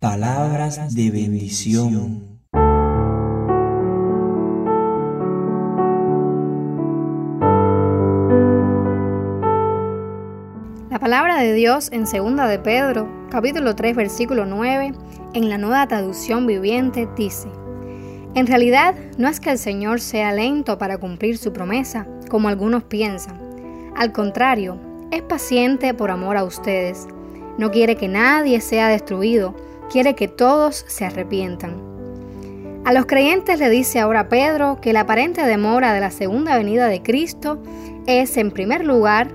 Palabras de bendición. La palabra de Dios en 2 de Pedro, capítulo 3, versículo 9, en la nueva traducción viviente dice, En realidad no es que el Señor sea lento para cumplir su promesa, como algunos piensan. Al contrario, es paciente por amor a ustedes. No quiere que nadie sea destruido, quiere que todos se arrepientan. A los creyentes le dice ahora Pedro que la aparente demora de la segunda venida de Cristo es, en primer lugar,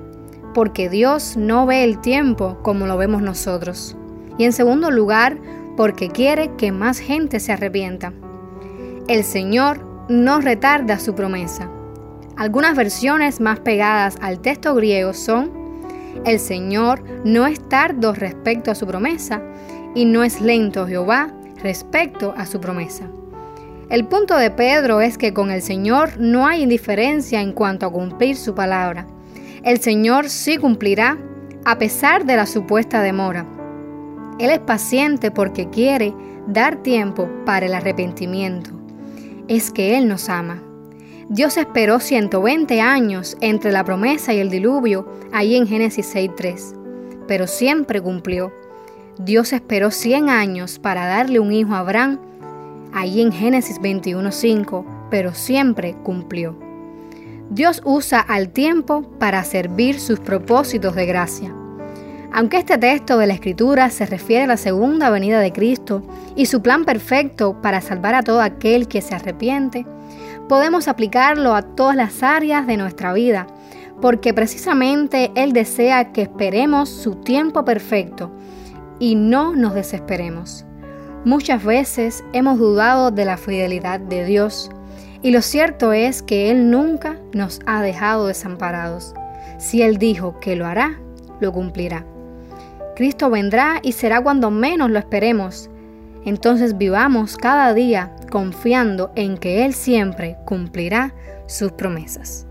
porque Dios no ve el tiempo como lo vemos nosotros. Y en segundo lugar, porque quiere que más gente se arrepienta. El Señor no retarda su promesa. Algunas versiones más pegadas al texto griego son, el Señor no es tardo respecto a su promesa, y no es lento Jehová respecto a su promesa. El punto de Pedro es que con el Señor no hay indiferencia en cuanto a cumplir su palabra. El Señor sí cumplirá a pesar de la supuesta demora. Él es paciente porque quiere dar tiempo para el arrepentimiento. Es que Él nos ama. Dios esperó 120 años entre la promesa y el diluvio, ahí en Génesis 6.3, pero siempre cumplió. Dios esperó 100 años para darle un hijo a Abraham, ahí en Génesis 21.5, pero siempre cumplió. Dios usa al tiempo para servir sus propósitos de gracia. Aunque este texto de la Escritura se refiere a la segunda venida de Cristo y su plan perfecto para salvar a todo aquel que se arrepiente, podemos aplicarlo a todas las áreas de nuestra vida, porque precisamente Él desea que esperemos su tiempo perfecto y no nos desesperemos. Muchas veces hemos dudado de la fidelidad de Dios y lo cierto es que Él nunca nos ha dejado desamparados. Si Él dijo que lo hará, lo cumplirá. Cristo vendrá y será cuando menos lo esperemos. Entonces vivamos cada día confiando en que Él siempre cumplirá sus promesas.